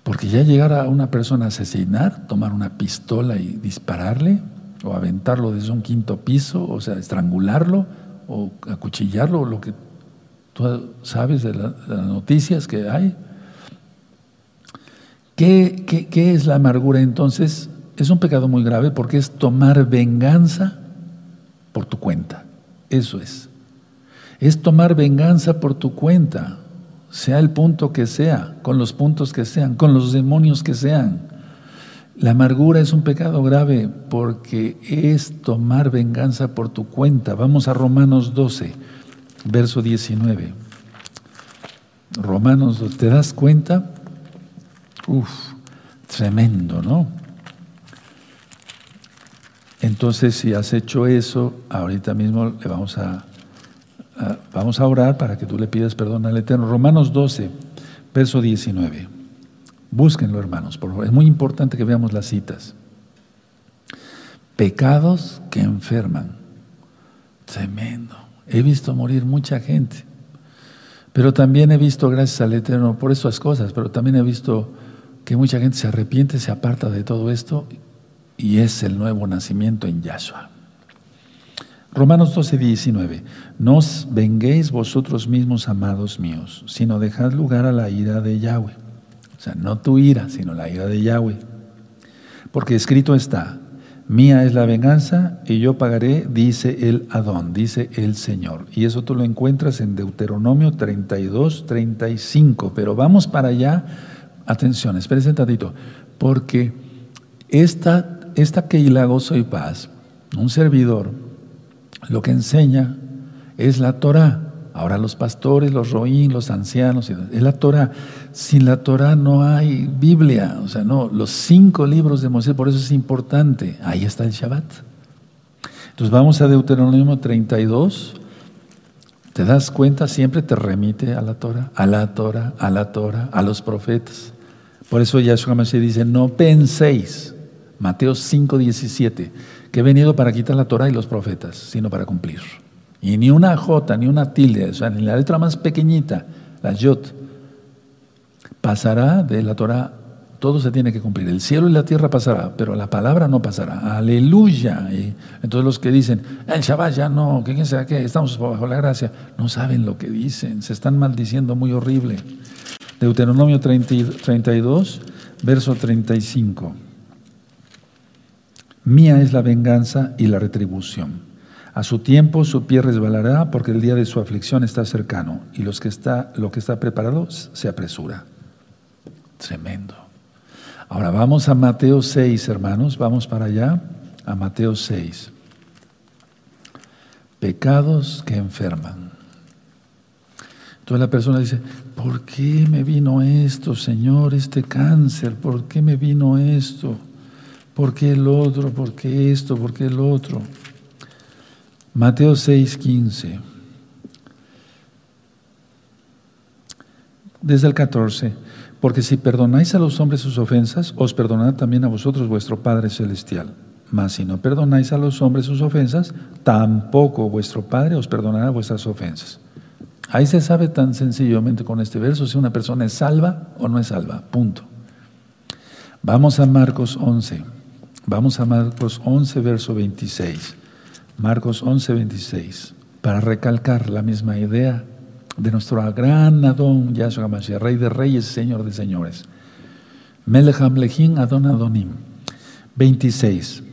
S1: Porque ya llegar a una persona a asesinar, tomar una pistola y dispararle, o aventarlo desde un quinto piso, o sea, estrangularlo, o acuchillarlo, lo que tú sabes de, las noticias que hay. ¿Qué, qué es la amargura entonces? Es un pecado muy grave porque es tomar venganza por tu cuenta. Eso es. Es tomar venganza por tu cuenta sea el punto que sea, con los puntos que sean, con los demonios que sean. La amargura es un pecado grave porque es tomar venganza por tu cuenta. Vamos a Romanos 12, verso 19. Romanos, ¿te das cuenta? Uf, tremendo, ¿no? Entonces, si has hecho eso, ahorita mismo le vamos a vamos a orar para que tú le pidas perdón al Eterno. Romanos 12, verso 19. Búsquenlo, hermanos, por favor. Es muy importante que veamos las citas. Pecados que enferman. Tremendo. He visto morir mucha gente. Pero también he visto, gracias al Eterno, por esas cosas, pero también he visto que mucha gente se arrepiente, se aparta de todo esto y es el nuevo nacimiento en Yahshua. Romanos 12, 19. No venguéis vosotros mismos, amados míos, sino dejad lugar a la ira de Yahweh. O sea, no tu ira, sino la ira de Yahweh. Porque escrito está, mía es la venganza y yo pagaré, dice el Adón, dice el Señor. Y eso tú lo encuentras en Deuteronomio 32, 35. Pero vamos para allá. Atención, espérense un tantito. Porque esta, esta Keilah Gozo y Paz, un servidor, lo que enseña es la Torah. Ahora los pastores, los roín, los ancianos, es la Torah. Sin la Torah no hay Biblia, o sea, no, los cinco libros de Moisés, por eso es importante. Ahí está el Shabbat. Entonces vamos a Deuteronomio 32. ¿Te das cuenta? Siempre te remite a la Torah, a la Torah, a la Torah, a los profetas. Por eso Yahshua Mashiach dice, no penséis, Mateo 5, 17 que he venido para quitar la Torah y los profetas, sino para cumplir. Y ni una J, ni una tilde, o sea, ni la letra más pequeñita, la Yot, pasará de la Torah, todo se tiene que cumplir. El cielo y la tierra pasará, pero la palabra no pasará. Aleluya. Y entonces los que dicen, el Shabbat ya no, que quién sabe qué, estamos bajo la gracia, no saben lo que dicen, se están maldiciendo muy horrible. Deuteronomio 32, verso 35. Mía es la venganza y la retribución. A su tiempo su pie resbalará porque el día de su aflicción está cercano y los que está, lo que está preparado se apresura. Tremendo. Ahora vamos a Mateo 6, hermanos, vamos para allá, a Mateo 6. Pecados que enferman. Entonces la persona dice, ¿por qué me vino esto, Señor, este cáncer? ¿Por qué me vino esto? ¿Por qué el otro? ¿Por qué esto? ¿Por qué el otro? Mateo 6, 15. Desde el 14. Porque si perdonáis a los hombres sus ofensas, os perdonará también a vosotros vuestro Padre Celestial. Mas si no perdonáis a los hombres sus ofensas, tampoco vuestro Padre os perdonará vuestras ofensas. Ahí se sabe tan sencillamente con este verso si una persona es salva o no es salva. Punto. Vamos a Marcos 11. Vamos a Marcos 11, verso 26. Marcos 11, 26. Para recalcar la misma idea de nuestro gran Adón Yahshua Mashiach, Rey de Reyes, Señor de Señores. Melech Adon Adonim. 26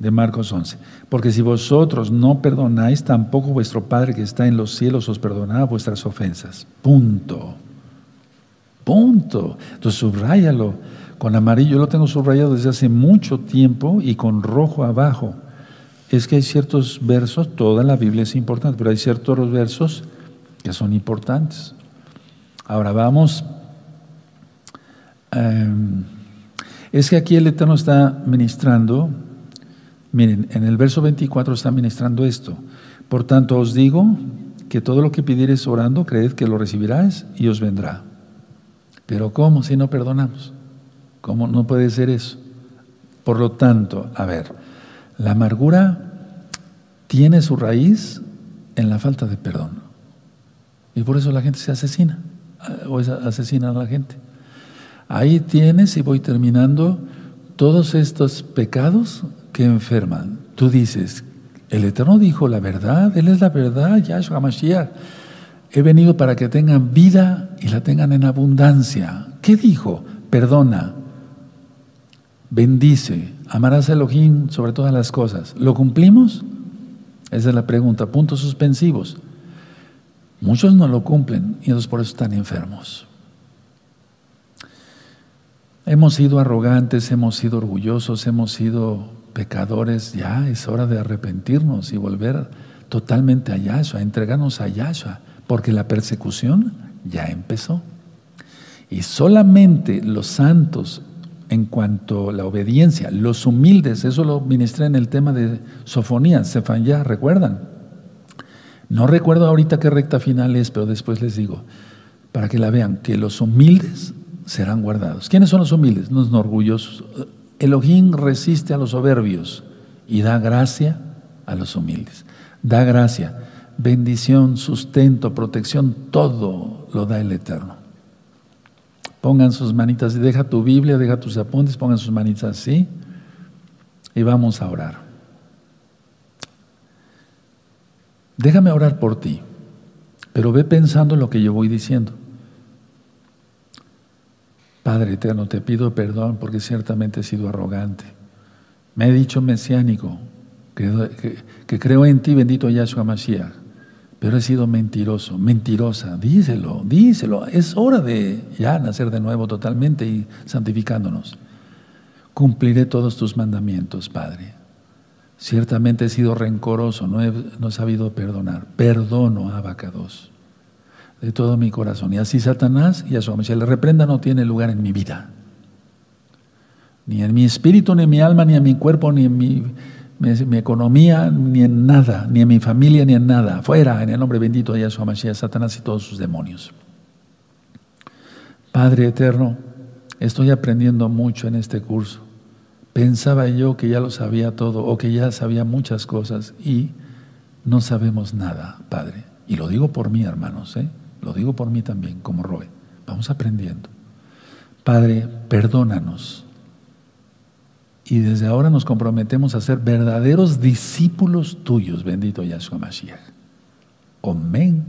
S1: de Marcos 11. Porque si vosotros no perdonáis, tampoco vuestro Padre que está en los cielos os perdonará vuestras ofensas. Punto. Punto. Entonces subráyalo con amarillo. Yo lo tengo subrayado desde hace mucho tiempo y con rojo abajo. Es que hay ciertos versos, toda la Biblia es importante, pero hay ciertos versos que son importantes. Ahora vamos. Em, es que aquí el Eterno está ministrando Miren, en el verso 24 está ministrando esto. Por tanto os digo que todo lo que pidiereis orando, creed que lo recibiráis y os vendrá. Pero ¿cómo si no perdonamos? ¿Cómo no puede ser eso? Por lo tanto, a ver, la amargura tiene su raíz en la falta de perdón. Y por eso la gente se asesina, o asesina a la gente. Ahí tienes, y voy terminando, todos estos pecados que enferman. Tú dices, el Eterno dijo la verdad, Él es la verdad, Yahshua Mashiach. He venido para que tengan vida y la tengan en abundancia. ¿Qué dijo? Perdona, bendice, amarás a Elohim sobre todas las cosas. ¿Lo cumplimos? Esa es la pregunta. Puntos suspensivos. Muchos no lo cumplen y entonces por eso están enfermos. Hemos sido arrogantes, hemos sido orgullosos, hemos sido pecadores, ya es hora de arrepentirnos y volver totalmente a Yahshua, entregarnos a Yahshua, porque la persecución ya empezó. Y solamente los santos, en cuanto a la obediencia, los humildes, eso lo ministré en el tema de Sofonías, ya ¿recuerdan? No recuerdo ahorita qué recta final es, pero después les digo, para que la vean, que los humildes serán guardados. ¿Quiénes son los humildes? Los orgullosos. Elohim resiste a los soberbios y da gracia a los humildes. Da gracia, bendición, sustento, protección, todo lo da el Eterno. Pongan sus manitas, deja tu Biblia, deja tus apuntes, pongan sus manitas así y vamos a orar. Déjame orar por ti, pero ve pensando lo que yo voy diciendo. Padre eterno, te pido perdón porque ciertamente he sido arrogante. Me he dicho mesiánico, que, creo en ti, bendito Yahshua Mashiach, pero he sido mentiroso, mentirosa. Díselo, díselo. Es hora de ya nacer de nuevo totalmente y santificándonos. Cumpliré todos tus mandamientos, Padre. Ciertamente he sido rencoroso, no he, no he sabido perdonar. Perdono, Abacados de todo mi corazón. Y así Satanás y a su le reprenda no tiene lugar en mi vida. Ni en mi espíritu, ni en mi alma, ni en mi cuerpo, ni en mi, mi, economía, ni en nada, ni en mi familia, ni en nada. Fuera, en el nombre bendito de Yahshua Mashiach, Satanás y todos sus demonios. Padre eterno, estoy aprendiendo mucho en este curso. Pensaba yo que ya lo sabía todo o que ya sabía muchas cosas y no sabemos nada, Padre. Y lo digo por mí, hermanos, ¿eh? Lo digo por mí también, como Roe. Vamos aprendiendo. Padre, perdónanos. Y desde ahora nos comprometemos a ser verdaderos discípulos tuyos, bendito Yahshua Mashiach. Omen,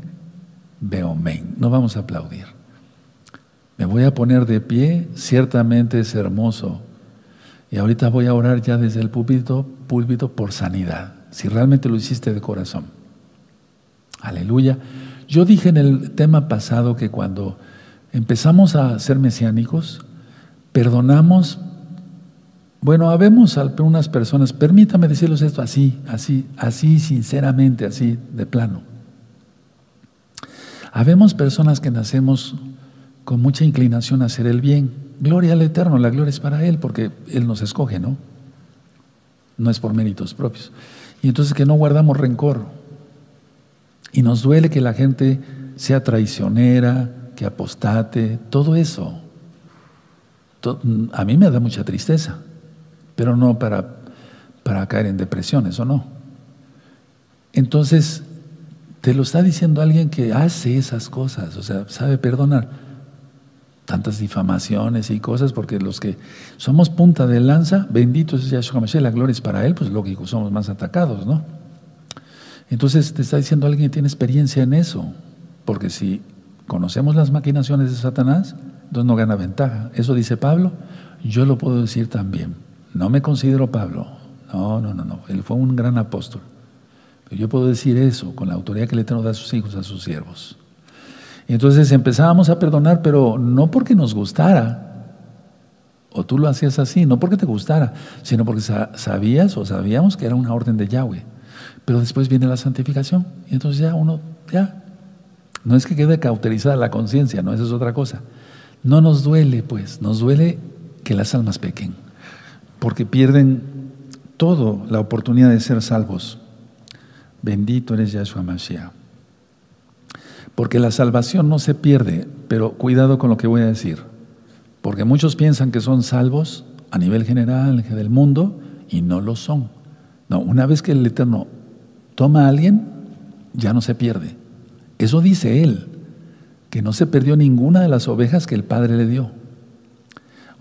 S1: omen. No vamos a aplaudir. Me voy a poner de pie, ciertamente es hermoso. Y ahorita voy a orar ya desde el púlpito, púlpito por sanidad, si realmente lo hiciste de corazón. Aleluya. Yo dije en el tema pasado que cuando empezamos a ser mesiánicos, perdonamos. Bueno, habemos algunas personas, permítame decirles esto así, así, así, sinceramente, así, de plano. Habemos personas que nacemos con mucha inclinación a hacer el bien. Gloria al Eterno, la gloria es para Él, porque Él nos escoge, ¿no? No es por méritos propios. Y entonces que no guardamos rencor. Y nos duele que la gente sea traicionera, que apostate, todo eso. A mí me da mucha tristeza, pero no para, para caer en depresión, eso no. Entonces, te lo está diciendo alguien que hace esas cosas, o sea, sabe perdonar tantas difamaciones y cosas, porque los que somos punta de lanza, bendito es Yahshua Mashiach, la gloria es para Él, pues lógico, somos más atacados, ¿no? Entonces te está diciendo alguien que tiene experiencia en eso, porque si conocemos las maquinaciones de Satanás, entonces no gana ventaja. Eso dice Pablo, yo lo puedo decir también. No me considero Pablo, no, no, no, no, él fue un gran apóstol. Pero yo puedo decir eso con la autoridad que le tengo a sus hijos, a sus siervos. Entonces empezábamos a perdonar, pero no porque nos gustara, o tú lo hacías así, no porque te gustara, sino porque sabías o sabíamos que era una orden de Yahweh. Pero después viene la santificación, y entonces ya uno, ya, no es que quede cauterizada la conciencia, no, eso es otra cosa. No nos duele, pues, nos duele que las almas pequen, porque pierden todo la oportunidad de ser salvos. Bendito eres Yahshua Mashiach. Porque la salvación no se pierde, pero cuidado con lo que voy a decir. Porque muchos piensan que son salvos a nivel general del mundo y no lo son. No, una vez que el Eterno toma a alguien, ya no se pierde. Eso dice él, que no se perdió ninguna de las ovejas que el Padre le dio.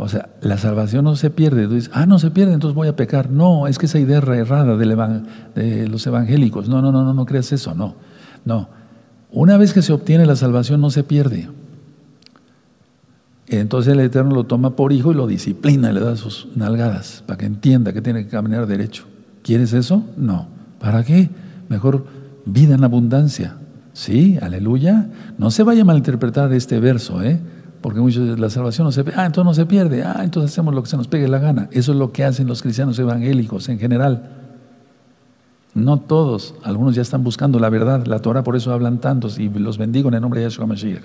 S1: O sea, la salvación no se pierde. Tú dices, ah, no se pierde, entonces voy a pecar. No, es que esa idea errada de los evangélicos. No, no, no, no, no creas eso, no. No. Una vez que se obtiene la salvación no se pierde. Entonces el Eterno lo toma por hijo y lo disciplina le da sus nalgadas para que entienda que tiene que caminar derecho. ¿Quieres eso? No. ¿Para qué? Mejor vida en abundancia. Sí, aleluya. No se vaya a malinterpretar este verso, ¿eh? Porque muchos la salvación no se pierde. Ah, entonces no se pierde. Ah, entonces hacemos lo que se nos pegue la gana. Eso es lo que hacen los cristianos evangélicos en general. No todos, algunos ya están buscando la verdad. La Torah por eso hablan tantos y los bendigo en el nombre de Yahshua Mashiach.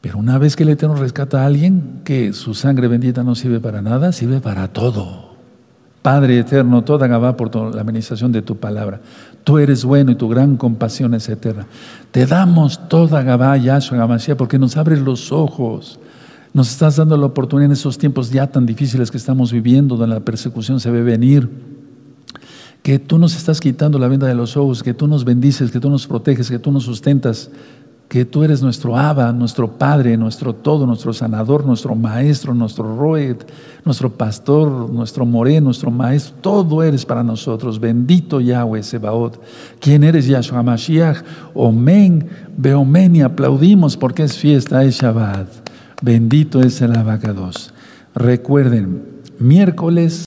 S1: Pero una vez que el Eterno rescata a alguien, que su sangre bendita no sirve para nada, sirve para todo. Padre eterno, toda Gabá por la administración de tu palabra. Tú eres bueno y tu gran compasión es eterna. Te damos toda Gabá, Yahshua Mashiach, porque nos abres los ojos. Nos estás dando la oportunidad en esos tiempos ya tan difíciles que estamos viviendo, donde la persecución se ve venir que tú nos estás quitando la venda de los ojos, que tú nos bendices, que tú nos proteges, que tú nos sustentas, que tú eres nuestro Abba, nuestro Padre, nuestro todo, nuestro sanador, nuestro maestro, nuestro roed, nuestro pastor, nuestro moré, nuestro maestro, todo eres para nosotros. Bendito Yahweh Sebaot. ¿Quién eres Yahshua Mashiach? Omen, Beomen y aplaudimos porque es fiesta, es Shabbat. Bendito es el abacados. Recuerden, miércoles